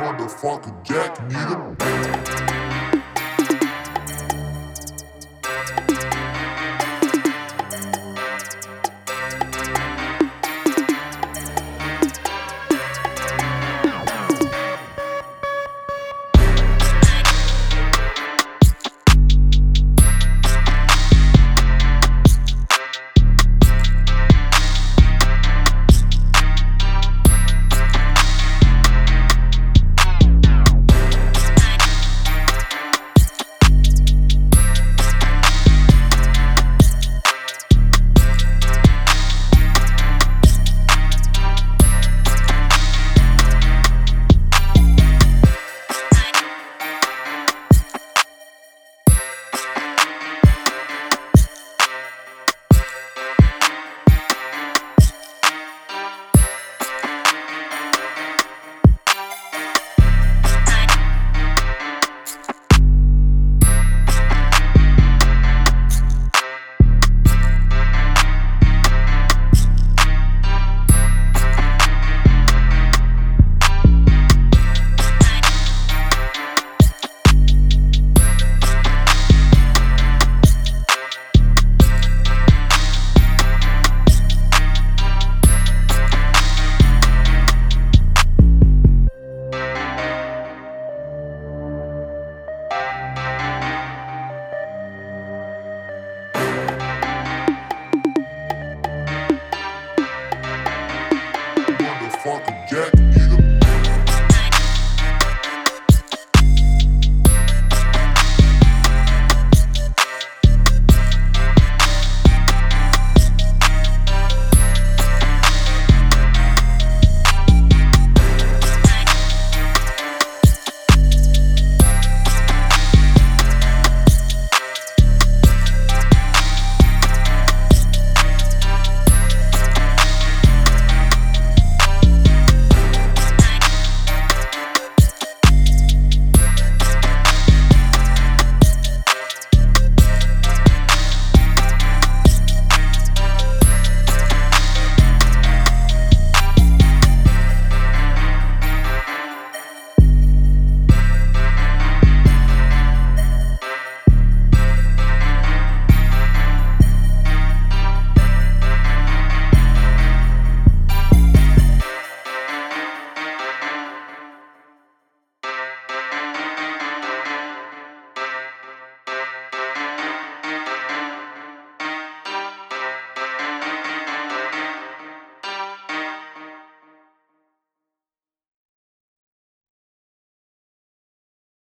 motherfucker Jack, nigga.